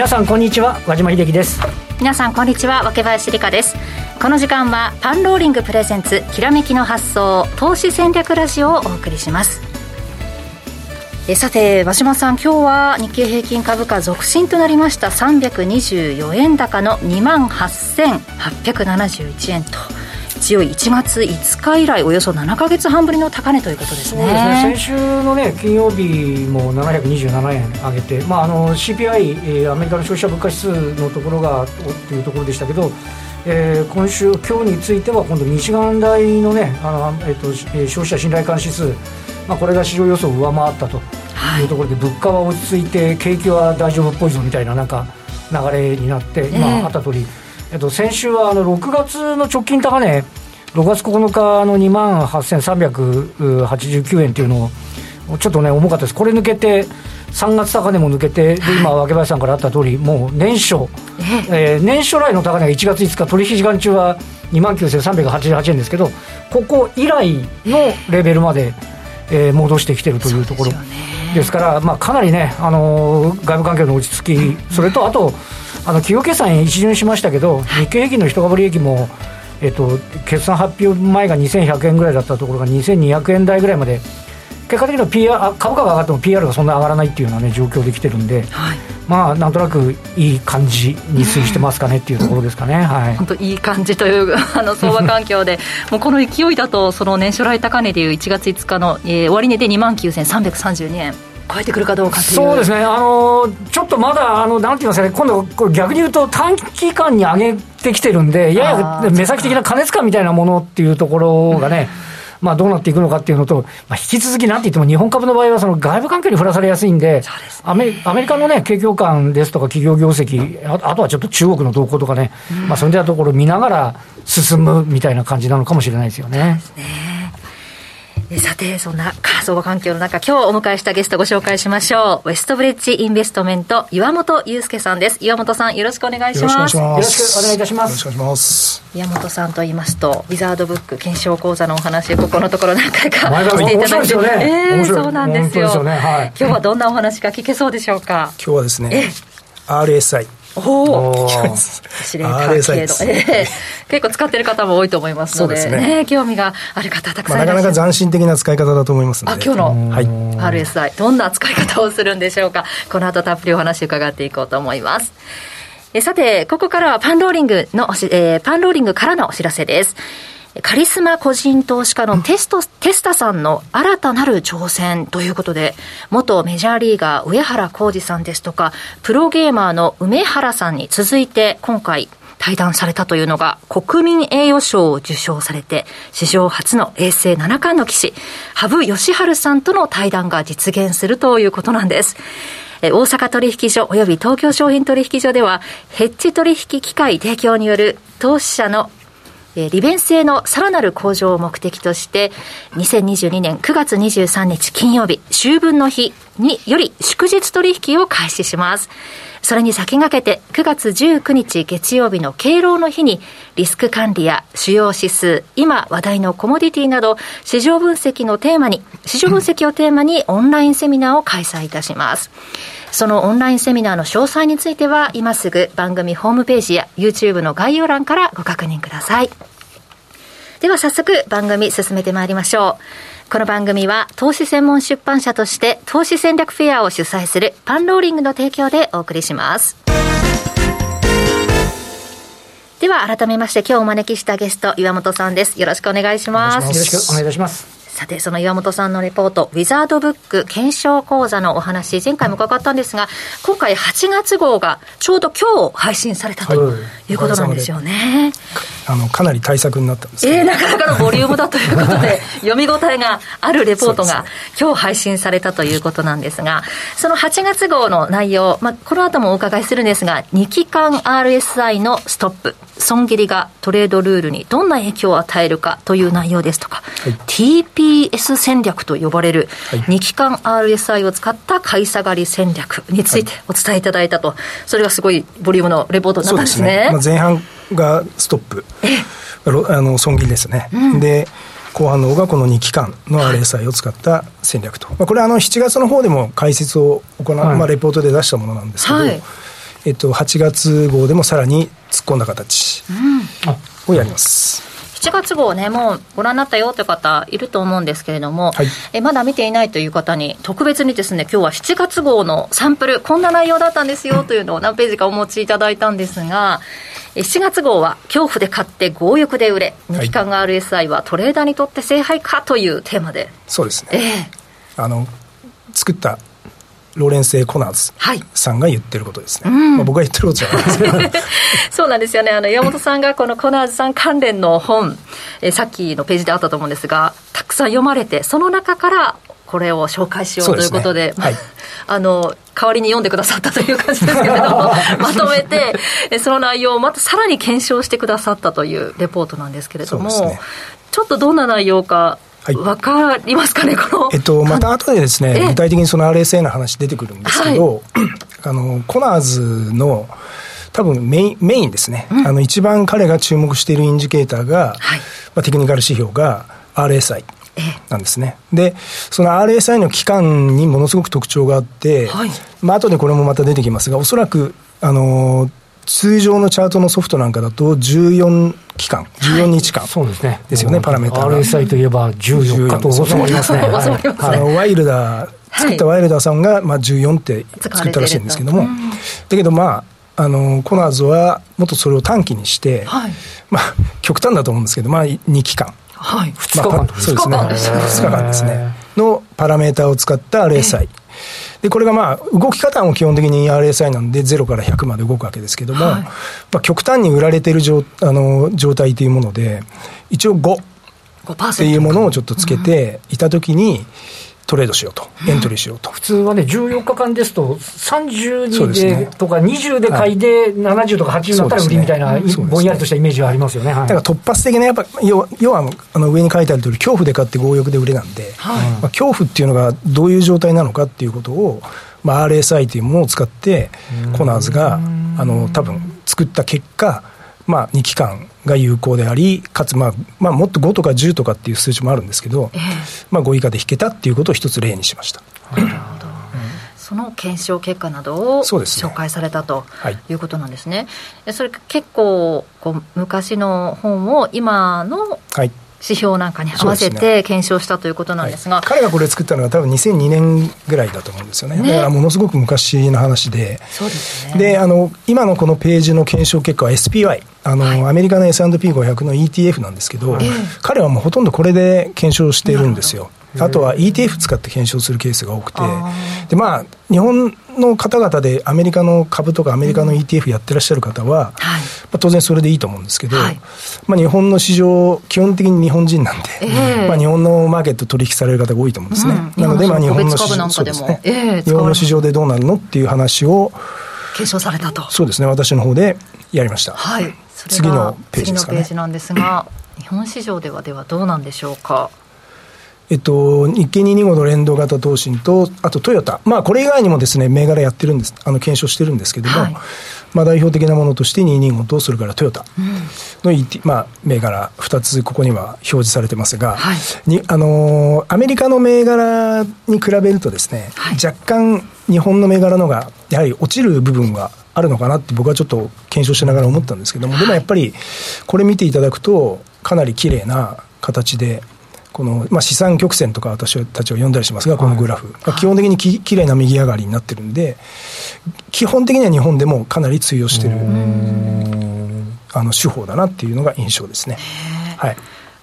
皆さんこんにちは和島秀樹です。皆さんこんにちは若林理香です。この時間はパンローリングプレゼンツきらめきの発想投資戦略ラジオをお送りします。えさて和島さん今日は日経平均株価続伸となりました。324円高の2万8871円と。強い1月5日以来およそ7か月半ぶりの高値ということですね。ね先週の、ね、金曜日も727円上げて、まあ、あの CPI、えー、アメリカの消費者物価指数のところがというところでしたけど、えー、今週、今日については今度、ミシガン大の,、ねあのえーとえー、消費者信頼感指数、まあ、これが市場予想を上回ったと。い。うところで、はい、物価は落ち着いて、景気は大丈夫っぽいぞみたいななんか流れになって、今あった通り、えー、と先週はあの6月の直近高値、6月9日の2万8389円っていうのを、ちょっとね、重かったです、これ抜けて、3月高値も抜けて、で今、若林さんからあった通り、もう年初、えー、年初来の高値が1月5日、取引時間中は2万9388円ですけど、ここ以来のレベルまで、えー、戻してきてるというところですから、まあ、かなりね、あのー、外部環境の落ち着き、それとあと、あの企業決算一巡しましたけど、日経平均の一株利益も、えっと、決算発表前が2100円ぐらいだったところが2200円台ぐらいまで結果的には PR 株価が上がっても PR がそんな上がらないっていうような、ね、状況できてるんで、はい、まあなんとなくいい感じに推移してますかねっていうところですかね、はい、本当いい感じという あの相場環境で。もうこの勢いだとその年初来高値でいう1月5日の、えー、終値で2万9332円超えてくるかどうかそうですね、あのちょっとまだ、あのなんて言いますかね、今度、これ逆に言うと、短期間に上げてきてるんで、やや目先的な過熱感みたいなものっていうところがね、まあ、どうなっていくのかっていうのと、まあ、引き続きなんて言っても、日本株の場合はその外部環境に振らされやすいんで、アメアメリカの、ね、景況感ですとか、企業業績あ、あとはちょっと中国の動向とかね、まあ、そういったところを見ながら進むみたいな感じなのかもしれないですよね。そうですねさて、そんな仮想環境の中、今日お迎えしたゲストご紹介しましょう。ウェストブリッジインベストメント、岩本祐介さんです。岩本さん、よろしくお願いします。よろしくお願いいたします。よろしくお願いします。岩本さんと言いますと、ウィザードブック検証講座のお話、ここのところ何回かしていただいて、ね、えー、そうなんですよ。ねはい、今日はどんなお話が聞けそうでしょうか？今日はですね、RSI。おお司令官系の、えー、結構使ってる方も多いと思いますのでね、ね。興味がある方たくさんまあ、なかなか斬新的な使い方だと思いますので。あ今日の、はい、RSI どんな使い方をするんでしょうか？この後たっぷりお話伺っていこうと思います。えさてここからはパンローリングのえー、パンローリングからのお知らせですカリスマ個人投資家のテスト、テスタさんの新たなる挑戦ということで、元メジャーリーガー上原浩二さんですとか、プロゲーマーの梅原さんに続いて今回対談されたというのが、国民栄誉賞を受賞されて、史上初の衛星七冠の棋士、羽生善治さんとの対談が実現するということなんです。大阪取引所及び東京商品取引所では、ヘッジ取引機械提供による投資者の利便性のさらなる向上を目的として、2022年9月23日金曜日、秋分の日により祝日取引を開始します。それに先駆けて9月19日月曜日の敬老の日にリスク管理や主要指数、今話題のコモディティなど市場分析のテーマに、市場分析をテーマにオンラインセミナーを開催いたします。そのオンラインセミナーの詳細については今すぐ番組ホームページや YouTube の概要欄からご確認ください。では早速番組進めてまいりましょう。この番組は投資専門出版社として投資戦略フェアを主催するパンローリングの提供でお送りします。では改めまして今日お招きしたゲスト岩本さんです。よろしくお願いします。よろしくお願いいたします。さて、その岩本さんのレポート、ウィザードブック検証講座のお話、前回も伺ったんですが、今回8月号がちょうど今日配信されたということなんですよね。あのかなり対策になったんですえー、なかなかのボリュームだということで、読み応えがあるレポートが今日配信されたということなんですが、その8月号の内容、まあ、この後もお伺いするんですが、2期間 RSI のストップ、損切りがトレードルールにどんな影響を与えるかという内容ですとか、はい、TPS 戦略と呼ばれる2期間 RSI を使った買い下がり戦略についてお伝えいただいたと、それがすごいボリュームのレポートになったんですね。すね。まあ、前半がストップ、あの損切りですね。うん、で後半の方がこの2期間の RSI を使った戦略と、まあ、これはあの7月の方でも解説を行う、はい、まあ、レポートで出したものなんですけど、はい。えっと、8月号でもさらに突っ込んだ形をやります。7月号ね、もうご覧になったよという方いると思うんですけれども、はい、えまだ見ていないという方に、特別にですね、今日は7月号のサンプル、こんな内容だったんですよというのを何ページかお持ちいただいたんですが、7月号は、恐怖で買って強欲で売れ、日韓が RSI はトレーダーにとって聖杯かというテーマで。そうですね。えー、あの作ったローレンセコナーズさんが言ってることですね、はい、まあ、僕が言ってることじゃない。ですけどそうなんですよね。あの岩本さんがこのコナーズさん関連の本、えさっきのページであったと思うんですがたくさん読まれてその中からこれを紹介しようということで、ね。はい、あの代わりに読んでくださったという感じですけれども まとめてその内容をまたさらに検証してくださったというレポートなんですけれども、ね、ちょっとどんな内容かはい、分かりますかね、この。えっと、また後でですね、具体的にその RSA の話出てくるんですけど、はい、あの、コナーズの、多分メインメインですね、うん、あの一番彼が注目しているインジケーターが、はい、まあ、テクニカル指標が RSI なんですね。で、その RSI の期間にものすごく特徴があって、はい、まあ後でこれもまた出てきますが、おそらく、あの通常のチャートのソフトなんかだと14期間、14日間、そうですね。ですよね、パラメーター RSI といえば14日と収まりますね。あの、ワイルダー、作ったワイルダーさんが、まあ、14って作ったらしいんですけども、だけどまあ、あの、コナーズはもっとそれを短期にして、まあ、極端だと思うんですけど、まあ、2期間。はい、2日間、そうですね。2日間ですね。のパラメーターを使った RSI。で、これがまあ、動き方も基本的に RSI なんで、0から100まで動くわけですけども、はい、まあ、極端に売られている状あの状態というもので、一応5っていうものをちょっとつけていたときに、トレードしようと、エントリーしようと。普通はね、14日間ですと、30でとか20で買いで、70とか80になったら売りみたいな、ぼんやりとしたイメージはありますよね。だから突発的な、やっぱ、要要はあの上に書いてある通り、恐怖で買って強欲で売れなんで、まあ、恐怖っていうのがどういう状態なのかっていうことを、まあ、RSI というものを使って、コナーズが、あの、多分作った結果、まあ、2期間が有効であり、かつ、まあまあ、もっと5とか10とかっていう数値もあるんですけど、えー、まあ、5以下で引けたっていうことを一つ例にしました。なるほど。その検証結果などを紹介されたとい。うことなんですね。そ、ねはい、それ結構こう昔の本を今の指標なんかに合わせて検証したということなんですが、はい、彼がこれ作ったのは多分2002年ぐらいだと思うんですよね、ね、だからものすごく昔の話で。そうです、ね、であの今のこのページの検証結果は SPY あの、はい、アメリカの S&P500 の ETF なんですけど、彼はもうほとんどこれで検証しているんですよあとは ETF 使って検証するケースが多くて、でまあ、日本の方々でアメリカの株とかアメリカの ETF やってらっしゃる方は、まあ、当然それでいいと思うんですけど、はい、まあ、日本の市場、基本的に日本人なんで、えー、まあ、日本のマーケット取引される方が多いと思うんですね。うん、なので、まあ、日本の市場そうですね、えー、日本の市場でどうなるのっていう話を、検証されたと。そうですね、私の方でやりました。はい、次のページですか、ね、次のページなんですが、日本市場ではではどうなんでしょうか。えっと、日経225の連動型投信と、あとトヨタ、まあ、これ以外にもですね、銘柄やってるんです、あの検証してるんですけども、はい、まあ、代表的なものとして225と、それからトヨタの、うん、まあ、銘柄、2つここには表示されてますが、はい、にあのアメリカの銘柄に比べるとですね、はい、若干日本の銘柄のが、やはり落ちる部分があるのかなって僕はちょっと検証しながら思ったんですけども、でもやっぱりこれ見ていただくと、かなり綺麗な形で、この、まあ、資産曲線とか私たちは読んだりしますが、このグラフ、はい、基本的にききれいな右上がりになってるんで、基本的には日本でもかなり通用してるあの手法だなっていうのが印象ですね。はい。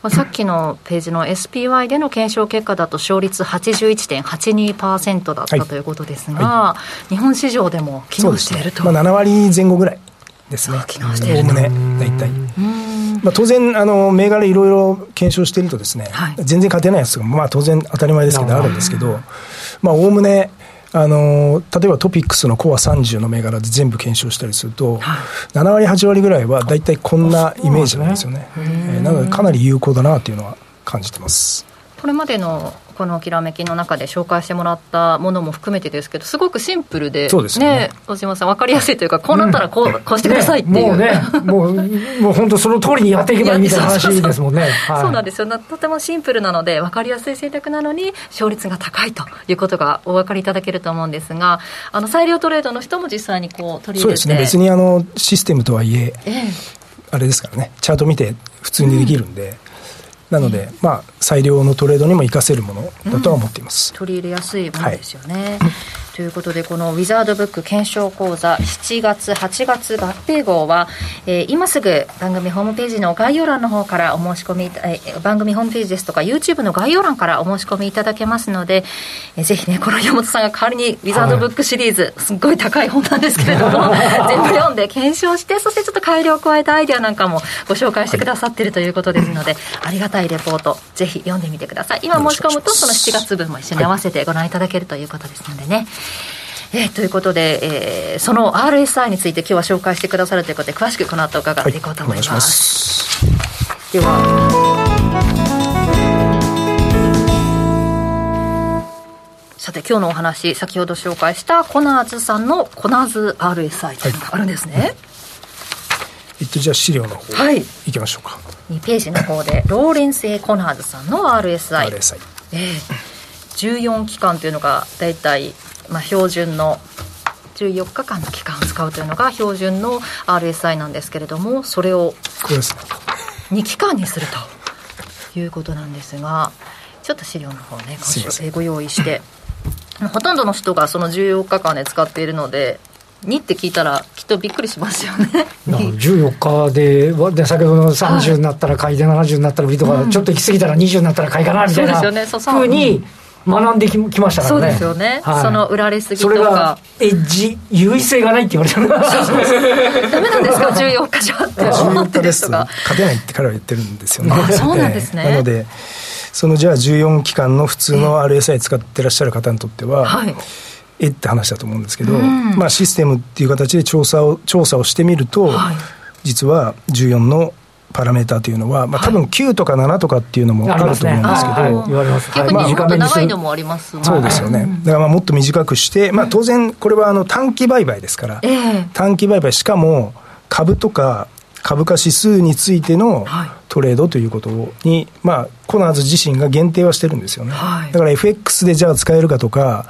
さっきのページの SPY での検証結果だと勝率81.82%だったということですが、はい。はい、日本市場でも機能していると、ね。まあ、7割前後ぐらいですね、おおむね大体。まあ、当然あの、銘柄いろいろ検証しているとですね、はい、全然勝てないやつが、まあ、当然当たり前ですけど、あるんですけど、おおむね、あの例えばトピックスのコア30の銘柄で全部検証したりすると、はい、7割、8割ぐらいは大体こんなイメージなんですよね。な、ね、えー、なので、かなり有効だなというのは感じてます。これまでのこのきらめきの中で紹介してもらったものも含めてですけどすごくシンプルでそうですね。小島さん分かりやすいというかこうなったらこう,、こうしてくださいっていう、もうねもうもう本当その通りにやっていけばいいみたいな話ですもんね。は いそうなんですよ。なとてもシンプルなので分かりやすい選択なのに勝率が高いということがお分かりいただけると思うんですがあの裁量トレードの人も実際にこう取り入れて。そうですね。別にあのシステムとはいえええ。あれですからね。チャート見て普通にできるんで、なので、まあ、裁量のトレードにも活かせるものだとは思っています。取り入れやすいものですよね。ということで、このウィザードブック検証講座7月、8月合併号は、えー今すぐ番組ホームページの概要欄の方からお申し込みえー番組ホームページですとか YouTube の概要欄からお申し込みいただけますので、えーぜひね、この山本さんが代わりにウィザードブックシリーズ、すっごい高い本なんですけれども、全部読んで検証して、そしてちょっと改良を加えたアイデアなんかもご紹介してくださっているということですので、ありがたいレポート、ぜひ読んでみてください。今申し込むと、その7月分も一緒に合わせてご覧いただけるということですのでね。えーということで、えーその RSI について今日は紹介してくださるということで詳しくこの後伺っていこうと思います,、お願いします。ではさて今日のお話先ほど紹介したコナーズさんのコナーズ RSI というのがあるんですね、えっと、じゃあ資料の方、はいいきましょうか。2ページの方で ローレンス・ A・コナーズさんの RSI RSI。ええ14期間というのが大体、まあ、標準の14日間の期間を使うというのが標準の RSI なんですけれどもそれをこれです。ね。2期間にするということなんですがちょっと資料の方ねすいません。ご用意してほとんどの人がその14日間で使っているので2って聞いたらきっとびっくりしますよね。だから14日でわで先ほどの30になったら買いで70になったら売りとか、ちょっと行き過ぎたら20になったら買いかなみたいなそうですよね。そうそう。ふうに学んでききましたからね。そうですよね、はい。その売られすぎとか。エッジ優位性がないって言われたの ダメなんですか？14日じゃって思っ14日ですとてる人が勝てないって彼は言ってるんですよね。あそうなんですね。ええ。なので、そのじゃあ14期間の普通の RSI 使ってらっしゃる方にとっては、はい。えって話だと思うんですけど、うん。まあ、システムっていう形で調査を調査をしてみると、はい。実は14のパラメーターというのは、まあ、多分9とか7とかっていうのもあると思うんですけど、はい。言われます逆にもっと短めにする。長いのもありますもんね。そうですよね、だからまあもっと短くして、まあ、当然これはあの短期売買ですから、ええ。短期売買しかも株とか株価指数についてのはい。トレードということに、まあ、コナーズ自身が限定はしてるんですよね、はい。だから FX でじゃあ使えるかとか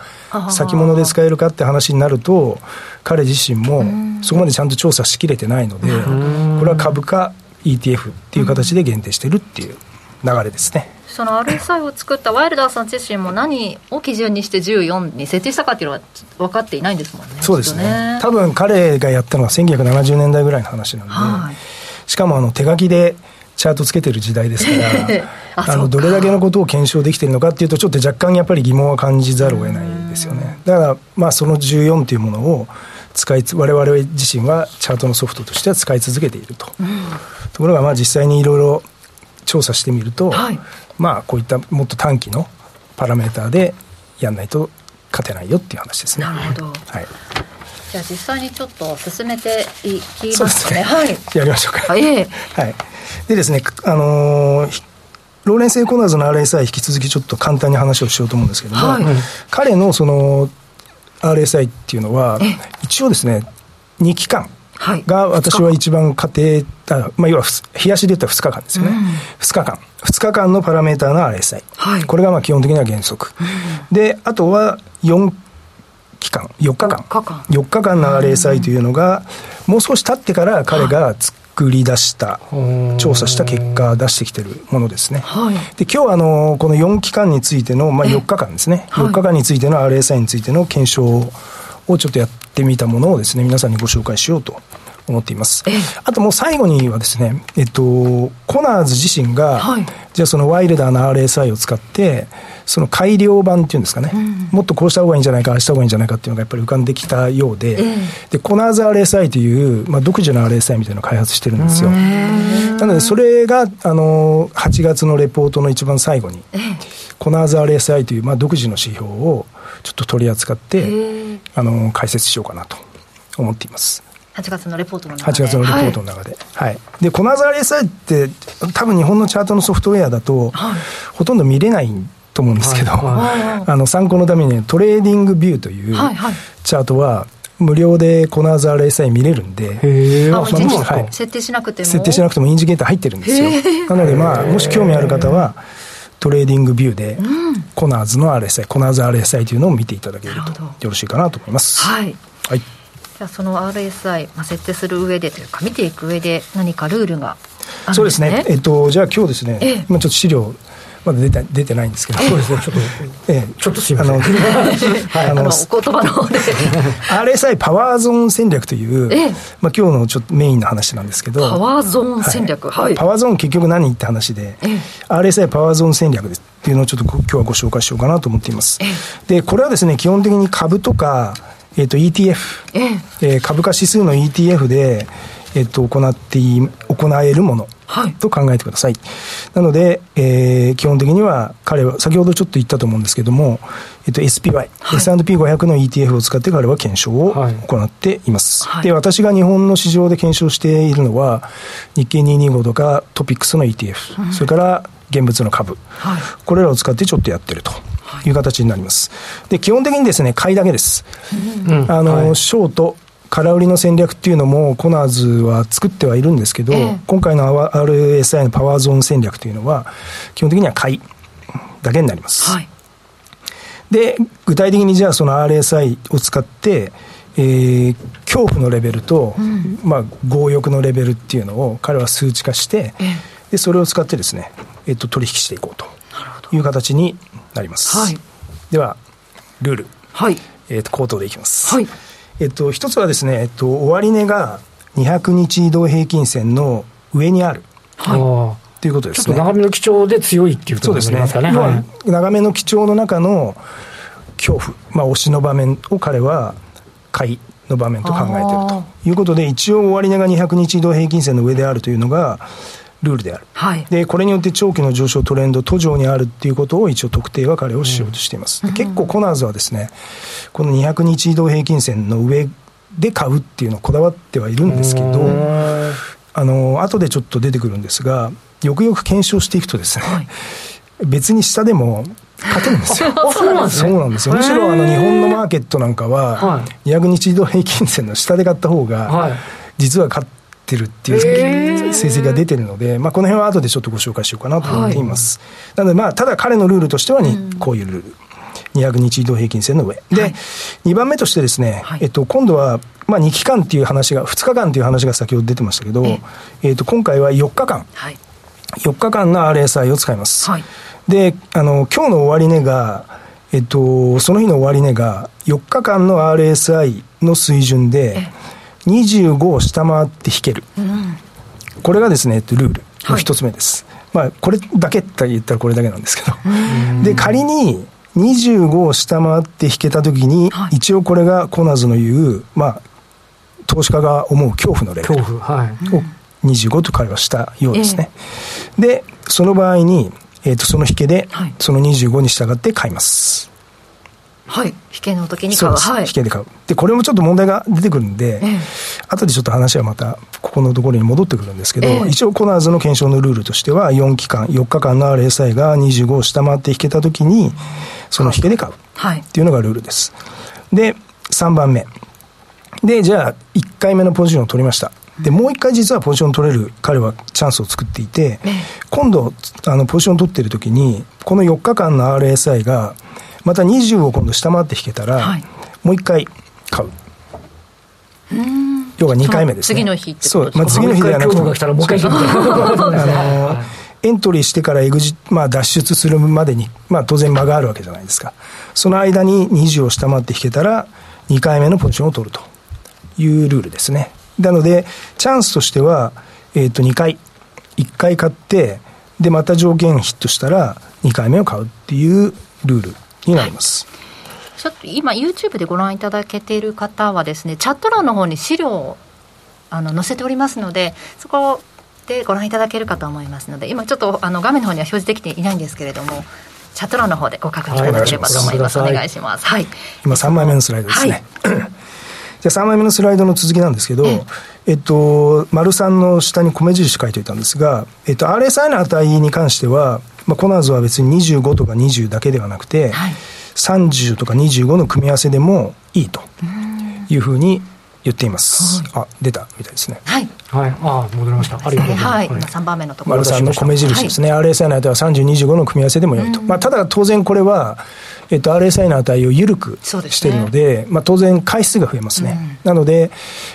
先物で使えるかって話になると彼自身もそこまでちゃんと調査しきれてないのでこれは株価 ETF っていう形で限定してるっていう流れですね、その RSI を作ったワイルダーさん自身も何を基準にして14に設定したかっていうのは分かっていないんですもんね。そうですね。きっと多分彼がやったのは1970年代ぐらいの話なんで、はい。しかもあの手書きでチャートつけてる時代ですから あのどれだけのことを検証できてるのかっていうとちょっと若干やっぱり疑問は感じざるを得ないですよね。だからまあその14というものを使いつ我々自身はチャートのソフトとしては使い続けていると、ところがまあ実際にいろいろ調査してみると、はい。まあこういったもっと短期のパラメーターでやんないと勝てないよっていう話ですね。なるほど。はい、じゃあ実際にちょっと進めていきそうですね。ますかねはい。やりましょうか。はいええ。はい、でですね、あのーひローレンス・ A・コナーズの RSI 引き続きちょっと簡単に話をしようと思うんですけども、はい。彼のその RSI っていうのは一応ですね2期間はい。が私は一番勝てるあ、まあ、要は日足で言ったら2日間ですよね、2日間。2日間のパラメーターの RSI、はい。これがまあ基本的には原則、であとは4期間4日間。4日間。4日間の RSI というのがもう少し経ってから彼が作り出したうん。調査した結果出してきてるものですね。はい。で今日はあのこの4期間についての、まあ、4日間ですね、はい。4日間についての RSI についての検証をちょっとやってみたものをですね皆さんにご紹介しようと思っています。ええ。あともう最後にはですね、えっと、コナーズ自身が、はい。じゃあそのワイルダーの RSI を使って、その改良版っていうんですかね、もっとこうした方がいいんじゃないか、ああした方がいいんじゃないかっていうのがやっぱり浮かんできたようで、ええ。で、コナーズ RSI という、まあ、独自の RSI みたいなのを開発してるんですよ。なので、それが、あの、8月のレポートの一番最後に、コナーズ RSI という、まあ、独自の指標をちょっと取り扱って、あの、解説しようかなと思っています。8月のレポートの中で。8月のレポートの中で、はい、はい、でコナーズ RSI って多分日本のチャートのソフトウェアだと、はい、ほとんど見れないと思うんですけど、はい、あの参考のために TradingView というチャートは無料でコナーズ RSI 見れるんで、あはい、設定しなくても？設定しなくてもインジケーター入ってるんですよ。なのでまあもし興味ある方は TradingView で、コナーズの RSI、コナーズ RSI というのを見ていただけるとよろしいかなと思います。はい。はい。じゃあその RSI、まあ、設定する上でというか見ていく上で何かルールがあるんですね。そうですね。えっとじゃあ今日ですね、ええ、今ちょっと資料まだ出て出てないんですけど、そうですね、ちょっと、ええ、ちょっとすみません。あの、はい、あの、お言葉の方で。RSI パワーゾーン戦略という、ええ、まあ今日のちょっとメインの話なんですけど、パワーゾーン戦略、はい。パワーゾーン結局何って話で、ええ、RSI パワーゾーン戦略ですっていうのをちょっと今日はご紹介しようかなと思っています。で、これはですね、基本的に株とか、えっ、ー、と ETF、ええ。ー、株価指数の ETF で、えっ、ー、と、行ってい、行えるもの。と考えてください。はい、なので、えー、基本的には彼は、先ほどちょっと言ったと思うんですけども、えっと、SPY、はい、S&P500 の ETF を使って彼は検証を行っています。はい、で、私が日本の市場で検証しているのは、日経225とかトピックスの ETF、うん、それから現物の株、はい、これらを使ってちょっとやってると。い。う形になります。で、基本的にですね、買いだけです。うん、あの、ショート、空売りの戦略っていうのもコナーズは作ってはいるんですけど、えー、今回の RSI のパワーゾーン戦略というのは基本的には買いだけになります、はい、で具体的にじゃあその RSI を使って、えー、恐怖のレベルと、うん、まあ、強欲のレベルっていうのを彼は数値化して、えー、でそれを使ってですね、えっと、取引していこうという形になります、はい、ではルール、はい。えー、と口頭でいきます、はい。えっと、一つはですね、えっと、終値が200日移動平均線の上にある。はい。ということですね。長めの基調で強いっていうことですね。すね。はい、長めの基調の中の恐怖、まあ、押しの場面を彼は買いの場面と考えていると。いうことで、一応終値が200日移動平均線の上であるというのが、ルールである、はい、でこれによって長期の上昇トレンド途上にあるっていうことを一応特定は彼をしようとしています、うん、結構コナーズはですねこの200日移動平均線の上で買うっていうのをこだわってはいるんですけどあの後でちょっと出てくるんですがよくよく検証していくとですね、はい、別に下でも勝てるんですよ。そうなんですね。そうなんですよ。むしろあの日本のマーケットなんかは、200日移動平均線の下で買った方が、実は勝っってるっていう成績が出てるので、まあ、この辺は後でちょっとご紹介しようかなと思っています。はい、なので、まあ、ただ彼のルールとしてはに、こういうルール。200日移動平均線の上。で、はい、2番目としてですね、はい、えっと、今度は、まあ、2期間っていう話が、2日間っていう話が先ほど出てましたけど、ええ。っと、今回は4日間、はい、4日間の RSI を使います。はい、で、あの、今日の終値が、えっと、その日の終値が4日間の RSI の水準で、25を下回って引ける、うん、これがですねルール。の一つ目です、はい、まあこれだけって言ったらこれだけなんですけど。で仮に25を下回って引けたときに、はい、一応これがコナーズの言う、まあ、投資家が思う恐怖のレベルを25と会話したようですね、えー、でその場合に、えーと、その引けで、その25に従って買いますはい、引けの時に買う。はい、引けで買う。で、これもちょっと問題が出てくるんで、ええ、後でちょっと話はまた、ここのところに戻ってくるんですけど、え、一応コナーズの検証のルールとしては、4期間、4日間の RSI が25を下回って引けた時に、その引けで買う。はい。っていうのがルールです。で、3番目。で、じゃあ、1回目のポジションを取りました。で、もう一回実はポジション取れる彼はチャンスを作っていて、今度、あの、ポジション取ってる時に、この4日間の RSI が、また20を今度下回って引けたら、はい、もう一回買う。要は2回目ですね。次の日ってそう、まあ、次の日ではなくて。もう一回あのエントリーしてからエグジ、まあ、脱出するまでに、まあ、当然間があるわけじゃないですか。その間に20を下回って引けたら、2回目のポジションを取るというルールですね。なので、チャンスとしては、えっ、ー、と、2回、1回買って、で、また条件ヒットしたら、2回目を買うっていうルールになります。はい。ちょっと今 YouTube でご覧いただけている方はですねチャット欄の方に資料をあの載せておりますのでそこでご覧いただけるかと思いますので今ちょっとあの画面の方には表示できていないんですけれどもチャット欄の方でご確認いただければと思います、はい、お願いします。はい。今3枚目のスライドですね、はい、じゃあで、3枚目のスライドの続きなんですけど、えっと、丸3の下に米印書いておいたんですが、えっと、RSI の値に関しては、まあ、コナーズは別に25とか20だけではなくて、はい、30とか25の組み合わせでもいいというふうに言っています。はい、あ、出たみたいですね。はい。はい。あ、戻りました。ありがとうございます。はい。今3番目のところ。丸さんの米印ですね。はい、RSI の値は30、25の組み合わせでも良いと。まあ、ただ当然これは、えっと、RSI の値を緩くしているので、ね、まあ、当然回数が増えますね。うん、なので、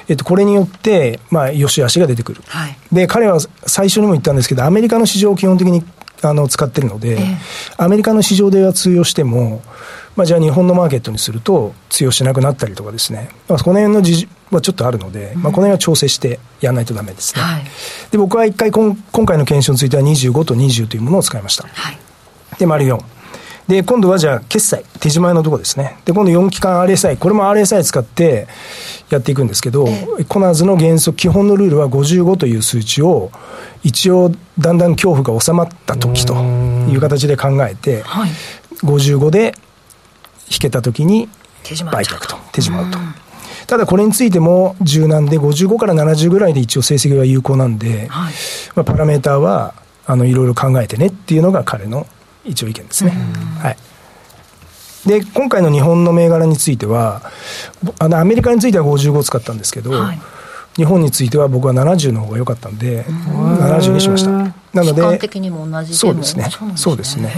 えっと、これによって、まあ、良し悪しが出てくる。はい、で、彼は最初にも言ったんですけど、アメリカの市場を基本的にあの使ってるので、えー、アメリカの市場では通用しても、まあ、じゃあ日本のマーケットにすると通用しなくなったりとかですね、まあ、この辺の事はちょっとあるので、まあ、この辺は調整してやらないとだめですね、はい、で僕は一回今今回の検証については25と20というものを使いました、はい、で丸4で今度はじゃあ決済手締まいのところですね。で今度4期間 RSI これも RSI 使ってやっていくんですけど、えー、コナーズの原則基本のルールは55という数値を一応だんだん恐怖が収まった時という形で考えて、はい、55で引けたときに売却と、手締まうと。ただこれについても柔軟で55から70ぐらいで一応成績が有効なんで、はい、まあ、パラメーターはあのいろいろ考えてねっていうのが彼の一応意見ですね。はい、で今回の日本の銘柄についてはあのアメリカについては55を使ったんですけど、はい、日本については僕は70の方が良かったんで70にしました。なのでそうですね。そうですね。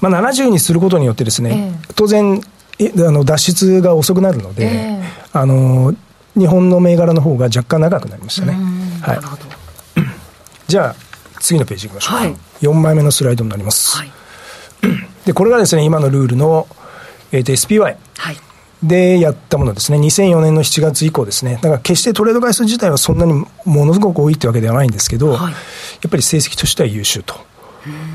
まあ、70にすることによってですね、えー、当然あの脱出が遅くなるので、えー、あの日本の銘柄の方が若干長くなりましたね。はい、じゃあ次のページいきましょう、はい、4枚目のスライドになります。はい、でこれがですね今のルールの、えー、と SPY、はい、でやったものですね、2004年の7月以降ですね、だから決してトレード回数自体はそんなにものすごく多いってわけではないんですけど、はい、やっぱり成績としては優秀と。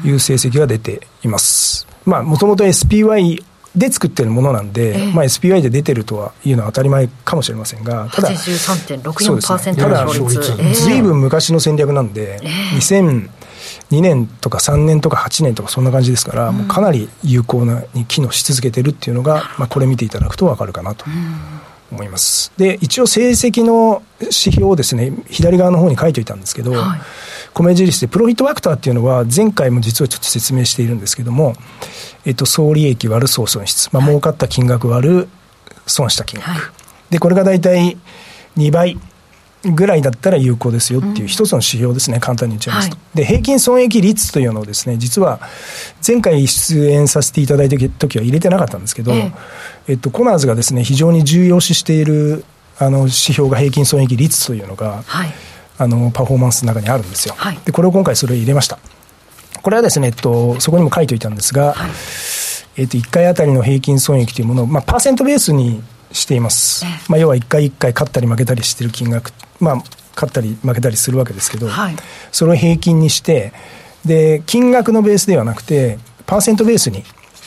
いう成績が出ています。まあ、もともと SPY で作ってるものなんで、えー、まあ、SPY で出てるとはいうのは当たり前かもしれませんが、ただ、83.64%の勝率、ただ、ずいぶん昔の戦略なんで、えー、2002年とか3年とか8年とかそんな感じですから、うん、もうかなり有効なに機能し続けてるっていうのが、まあ、これ見ていただくと分かるかなと。思います。で一応成績の指標をですね左側の方に書いておいたんですけど、はい。米印でプロフィットファクターっていうのは前回も実はちょっと説明しているんですけども、えっと、総利益割る総損失、まあ、儲かった金額割る損した金額、はい、でこれが大体2倍ぐらいだったら有効ですよっていう一つの指標ですね、簡単に言っちゃいますと、はい、で平均損益率というのをですね実は前回出演させていただいた時は入れてなかったんですけど、ええ。っと、コナーズがですね非常に重要視しているあの指標が平均損益率というのが、はい。あのパフォーマンスの中にあるんですよ、はい、でこれを今回それを入れました。これはですね、えっと、そこにも書いておいたんですが、はい、えっと、1回あたりの平均損益というものを、まあ、パーセントベースにしています、まあ、要は1回1回勝ったり負けたりしてる金額、まあ、勝ったり負けたりするわけですけど、はい、それを平均にしてで金額のベースではなくてパーセントベースに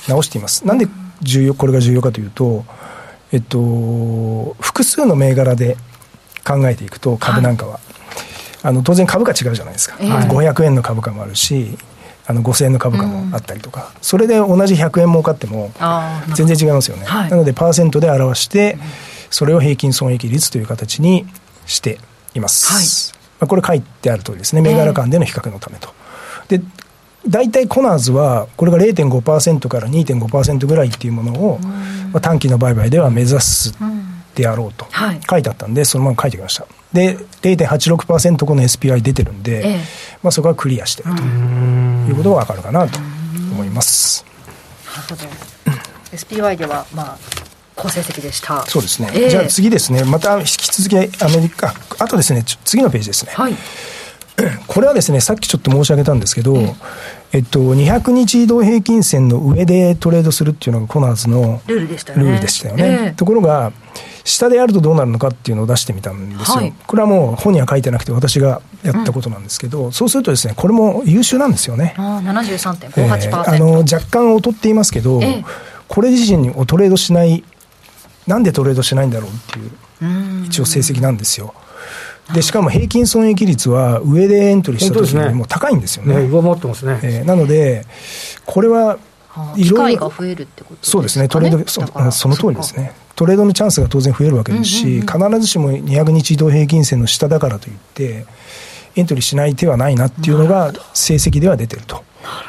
直しています。なんで重要これが重要かというと、えっと、複数の銘柄で考えていくと株なんかは、はい。あの当然株価違うじゃないですか、えー、500円の株価もあるしあの5000円の株価もあったりとか、うん、それで同じ100円儲かっても全然違いますよね、はい、なのでパーセントで表してそれを平均損益率という形にしています、はい、まあ、これ書いてある通りですね。銘柄間での比較のためと、で大体コナーズはこれが0.5%から2.5%ぐらいっていうものを、まあ、短期の売買では目指すであろうと書いてあったんで、そのまま書いてきました。で0.86%この SPI 出てるんで、ええ、まあ、そこはクリアしてるということが分かるかなと思います。なるほど。SPY ではまあ好成績でした。そうですね、えー、じゃあ次ですね。また引き続きアメリカあとですね次のページですね、はい、これはですねさっきちょっと申し上げたんですけど、えっと、200日移動平均線の上でトレードするっていうのがコナーズのルールでしたよね。ルールでしたよね、ところが下でやるとどうなるのかっていうのを出してみたんですよ、はい、これはもう本には書いてなくて私がやったことなんですけど、うん、そうするとですねこれも優秀なんですよね。あ73.58%、えー、あの若干劣っていますけど、えー、これ自身をトレードしないなんでトレードしないんだろうっていう一応成績なんですよ。でしかも平均損益率は上でエントリーした時よりも高いんですよね。ね上回ってますね、えー、なので、これは機会が増えるってこと、ね、そうですねトレードそその通りですね。トレードのチャンスが当然増えるわけですし、うんうんうん、必ずしも200日移動平均線の下だからといってエントリーしない手はないなっていうのが成績では出てると。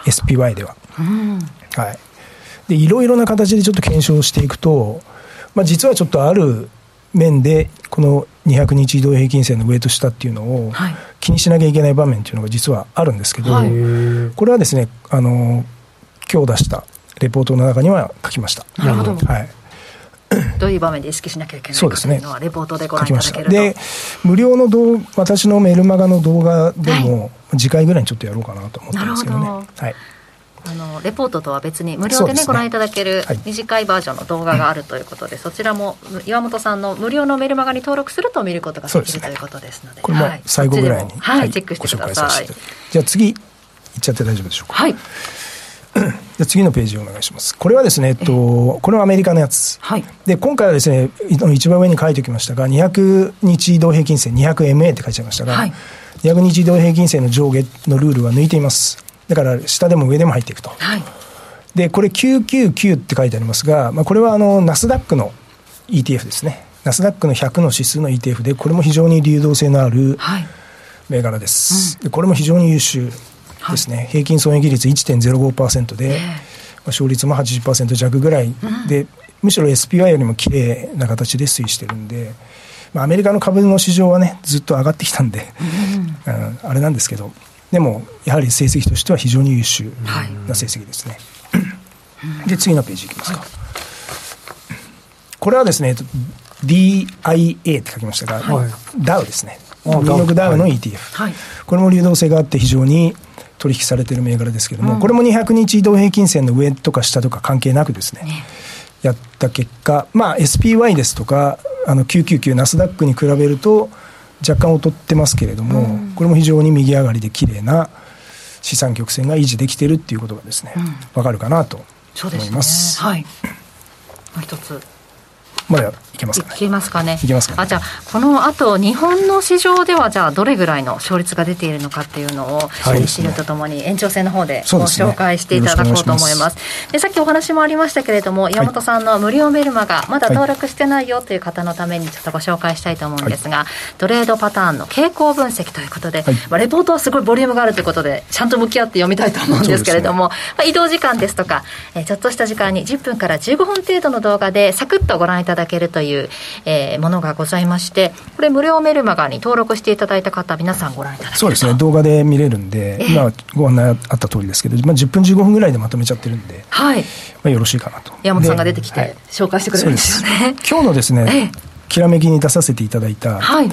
SPY では、うん、はい。でいろいろな形でちょっと検証していくと、まあ、実はちょっとある面でこの200日移動平均線の上と下っていうのを気にしなきゃいけない場面っていうのが実はあるんですけど、はい、これはですねあの今日出したレポートの中には書きました。なるほど、はい。どういう場面で意識しなきゃいけないかというのは、レポートでご覧いただけるとで無料の動私のメルマガの動画でも、次回ぐらいにちょっとやろうかなと思ってるんですけどね。はいあのレポートとは別に無料でね、ね、ご覧いただける短いバージョンの動画があるということで、そちらも岩本さんの無料のメルマガに登録すると見ることができる、ということですので。これも最後ぐらいに、はい、チェックしてください。じゃあ次いっちゃって大丈夫でしょうか。はい。じゃ次のページをお願いします。これはですね、えっと、これはアメリカのやつ。はい、で、今回はですね、一番上に書いておきましたが、200日移動平均線、200MA って書いてありましたが、はい、200日移動平均線の上下のルールは抜いています。だから下でも上でも入っていくと。はい、で、これ999って書いてありますが、まあ、これはあの、ナスダックの ETF ですね。ナスダックの100の指数の ETF で、これも非常に流動性のある銘柄です。うん、でこれも非常に優秀ですね。はい、平均損益率1.05%で、まあ、勝率も80%弱ぐらいで、うん、むしろ SPY よりも綺麗な形で推移してるんで、まあ、アメリカの株の市場はね、ずっと上がってきたんで、うん、あれなんですけど、でもやはり成績としては非常に優秀な成績ですね。はい、で次のページいきますか。はい、これはですね DIA って書きましたが、はい、ダウですね。ニューヨークダウの ETF、はい、これも流動性があって非常に取引されている銘柄ですけれども、うん、これも200日移動平均線の上とか下とか関係なくですね、ね。やった結果、まあ、SPY ですとかあの999ナスダックに比べると若干劣ってますけれども、うん、これも非常に右上がりで綺麗な資産曲線が維持できてるっていうことがですね、うん、分かるかなと思います。すね、はい。もう一つまだいけますかね。いけますかね。いけますか、ね、あ、じゃあ、この後、日本の市場では、じゃあ、どれぐらいの勝率が出ているのかっていうのを、はい、資料とともに延長戦の方でご紹介していただこうと思います。で、ね、さっきお話もありましたけれども、山本さんの無料メルマガ、まだ登録してないよという方のために、ちょっとご紹介したいと思うんですが、はい、トレードパターンの傾向分析ということで、はい、まあ、レポートはすごいボリュームがあるということで、ちゃんと向き合って読みたいと思うんですけれども、ね、まあ、移動時間ですとか、えー、ちょっとした時間に10分から15分程度の動画で、サクッとご覧いただけるという、えー、ものがございまして、これ、無料メルマガに登録していただいた方、皆さんご覧いただけそうですね、動画で見れるんで、えー、今、ご案内あった通りですけど、まあ、10分、15分ぐらいでまとめちゃってるんで、はい。まあ、よろしいかなと。山本さんが出てきて、紹介してくれるんですよね。今日のですね、えー、きらめきに出させていただいた、はい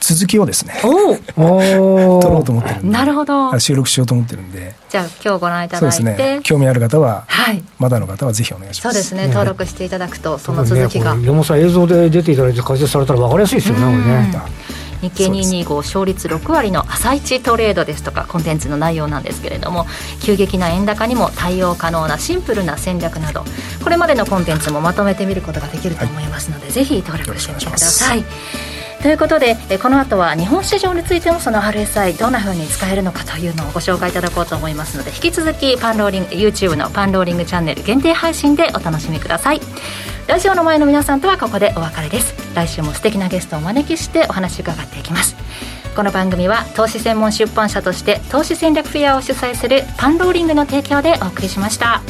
続きをですねお 撮ろうと思ってるんでなるほど。収録しようと思ってるんで。じゃあ今日ご覧いただいて。そうですね。興味ある方は、はい、まだの方はぜひお願いします。そうですね、登録していただくとその続きが、ね、山本さん映像で出ていただいて解説されたら分かりやすいですよねこれね。日経225勝率6割の朝一トレードですとかコンテンツの内容なんですけれども急激な円高にも対応可能なシンプルな戦略などこれまでのコンテンツもまとめてみることができると思いますので、はい、ぜひ登録してみてください。ということでこの後は日本市場についてもその RSI どんなふうに使えるのかというのをご紹介いただこうと思いますので引き続きパンローリング YouTube のパンローリングチャンネル限定配信でお楽しみください。ラジオの前の皆さんとはここでお別れです。来週も素敵なゲストをお招きしてお話伺っていきます。この番組は投資専門出版社として投資戦略フェアを主催するパンローリングの提供でお送りしました。